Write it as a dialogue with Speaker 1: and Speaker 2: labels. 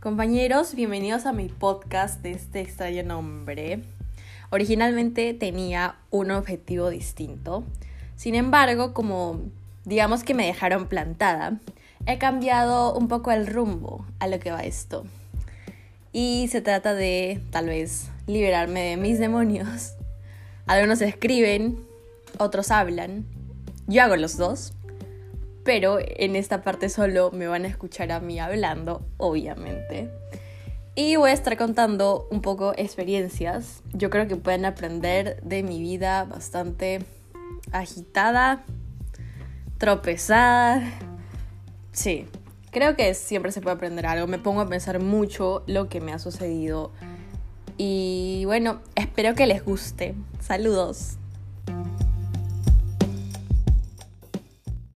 Speaker 1: Compañeros, bienvenidos a mi podcast de este extraño nombre. Originalmente tenía un objetivo distinto. Sin embargo, como digamos que me dejaron plantada, he cambiado un poco el rumbo a lo que va esto. Y se trata de, tal vez, liberarme de mis demonios. Algunos escriben, otros hablan. Yo hago los dos pero en esta parte solo me van a escuchar a mí hablando, obviamente. Y voy a estar contando un poco experiencias. Yo creo que pueden aprender de mi vida bastante agitada, tropezada. Sí, creo que siempre se puede aprender algo. Me pongo a pensar mucho lo que me ha sucedido. Y bueno, espero que les guste. Saludos.